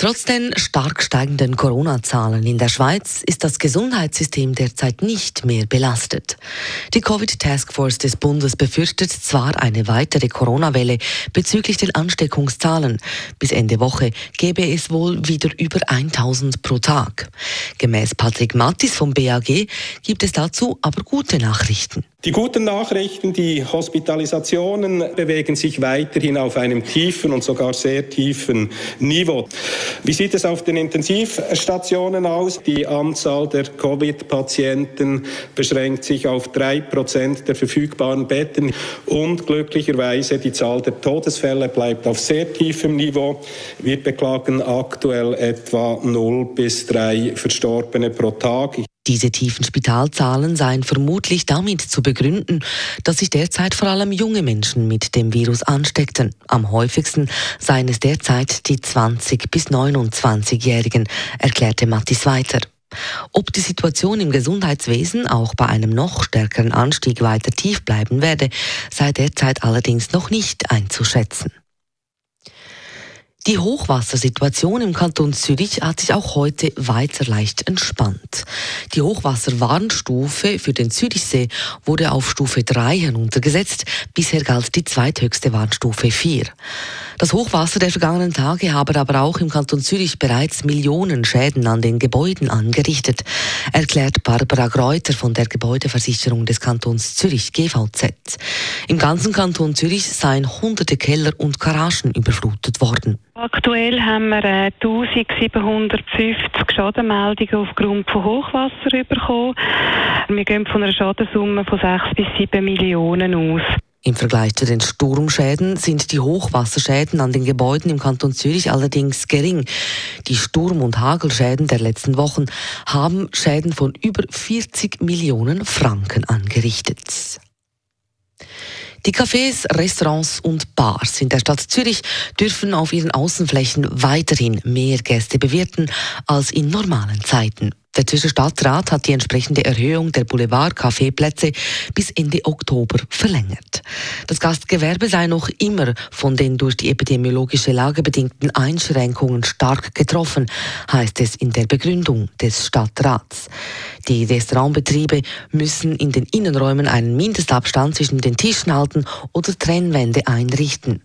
Trotz den stark steigenden Corona-Zahlen in der Schweiz ist das Gesundheitssystem derzeit nicht mehr belastet. Die Covid-Taskforce des Bundes befürchtet zwar eine weitere Corona-Welle bezüglich den Ansteckungszahlen. Bis Ende Woche gäbe es wohl wieder über 1000 pro Tag. Gemäß Patrick Mattis vom BAG gibt es dazu aber gute Nachrichten. Die guten Nachrichten, die Hospitalisationen bewegen sich weiterhin auf einem tiefen und sogar sehr tiefen Niveau. Wie sieht es auf den Intensivstationen aus? Die Anzahl der Covid-Patienten beschränkt sich auf drei Prozent der verfügbaren Betten und glücklicherweise die Zahl der Todesfälle bleibt auf sehr tiefem Niveau. Wir beklagen aktuell etwa 0 bis 3 Verstorbene pro Tag. Diese tiefen Spitalzahlen seien vermutlich damit zu begründen, dass sich derzeit vor allem junge Menschen mit dem Virus ansteckten. Am häufigsten seien es derzeit die 20- bis 29-Jährigen, erklärte Mattis weiter. Ob die Situation im Gesundheitswesen auch bei einem noch stärkeren Anstieg weiter tief bleiben werde, sei derzeit allerdings noch nicht einzuschätzen. Die Hochwassersituation im Kanton Zürich hat sich auch heute weiter leicht entspannt. Die Hochwasserwarnstufe für den Zürichsee wurde auf Stufe 3 heruntergesetzt. Bisher galt die zweithöchste Warnstufe 4. Das Hochwasser der vergangenen Tage habe aber auch im Kanton Zürich bereits Millionen Schäden an den Gebäuden angerichtet, erklärt Barbara Greuter von der Gebäudeversicherung des Kantons Zürich GVZ. Im ganzen Kanton Zürich seien hunderte Keller und Garagen überflutet worden. Aktuell haben wir äh, 1750 Schadenmeldungen aufgrund von Hochwasser bekommen. Wir gehen von einer Schadensumme von 6 bis 7 Millionen aus. Im Vergleich zu den Sturmschäden sind die Hochwasserschäden an den Gebäuden im Kanton Zürich allerdings gering. Die Sturm- und Hagelschäden der letzten Wochen haben Schäden von über 40 Millionen Franken angerichtet. Die Cafés, Restaurants und Bars in der Stadt Zürich dürfen auf ihren Außenflächen weiterhin mehr Gäste bewirten als in normalen Zeiten. Der Zürcher Stadtrat hat die entsprechende Erhöhung der Boulevard-Kaffeeplätze bis Ende Oktober verlängert. Das Gastgewerbe sei noch immer von den durch die epidemiologische Lage bedingten Einschränkungen stark getroffen, heißt es in der Begründung des Stadtrats. Die Restaurantbetriebe müssen in den Innenräumen einen Mindestabstand zwischen den Tischen halten oder Trennwände einrichten.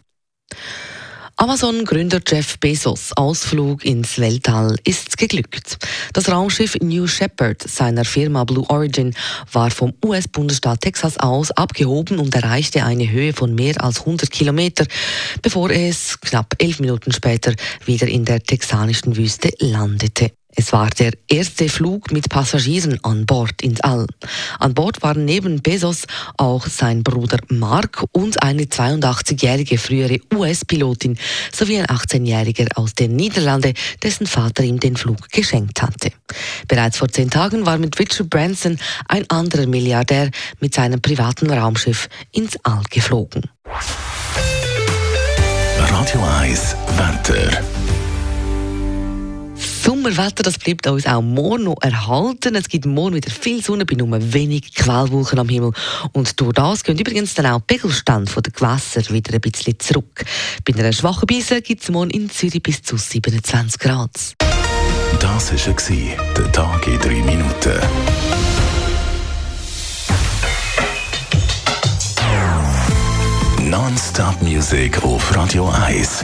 Amazon-Gründer Jeff Bezos Ausflug ins Weltall ist geglückt. Das Raumschiff New Shepard seiner Firma Blue Origin war vom US-Bundesstaat Texas aus abgehoben und erreichte eine Höhe von mehr als 100 Kilometer, bevor es knapp elf Minuten später wieder in der texanischen Wüste landete. Es war der erste Flug mit Passagieren an Bord ins All. An Bord waren neben Bezos auch sein Bruder Mark und eine 82-jährige frühere US-Pilotin sowie ein 18-jähriger aus den Niederlanden, dessen Vater ihm den Flug geschenkt hatte. Bereits vor zehn Tagen war mit Richard Branson ein anderer Milliardär mit seinem privaten Raumschiff ins All geflogen. Radio 1, Wetter. Sommerwetter, das bleibt uns auch morgen noch erhalten. Es gibt morgen wieder viel Sonne bei nur wenig Quellwolken am Himmel. Und durch das gehen übrigens dann auch die Pegelstände der Gewässer wieder ein bisschen zurück. Bei einer schwachen Bise gibt es morgen in Zürich bis zu 27 Grad. Das war der Tag in drei Minuten. Non-Stop-Musik auf Radio 1.